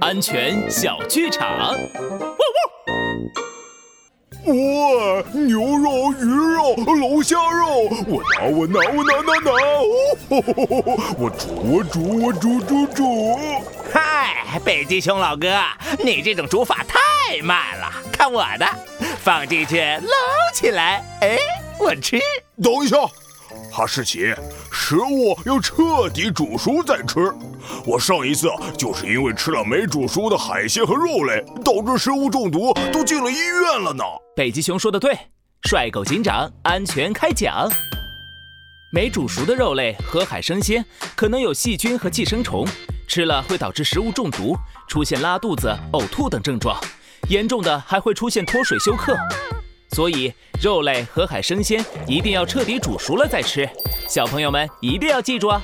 安全小剧场。哇，牛肉、鱼肉、龙虾肉，我拿我拿我拿拿拿！哦，我煮我煮我煮煮煮！嗨，北极熊老哥，你这种煮法太慢了，看我的，放进去捞起来，哎，我吃。等一下。哈士奇，食物要彻底煮熟再吃。我上一次就是因为吃了没煮熟的海鲜和肉类，导致食物中毒，都进了医院了呢。北极熊说的对，帅狗警长安全开讲。没煮熟的肉类、和海生鲜可能有细菌和寄生虫，吃了会导致食物中毒，出现拉肚子、呕吐等症状，严重的还会出现脱水休克。所以，肉类、和海生鲜一定要彻底煮熟了再吃。小朋友们一定要记住啊！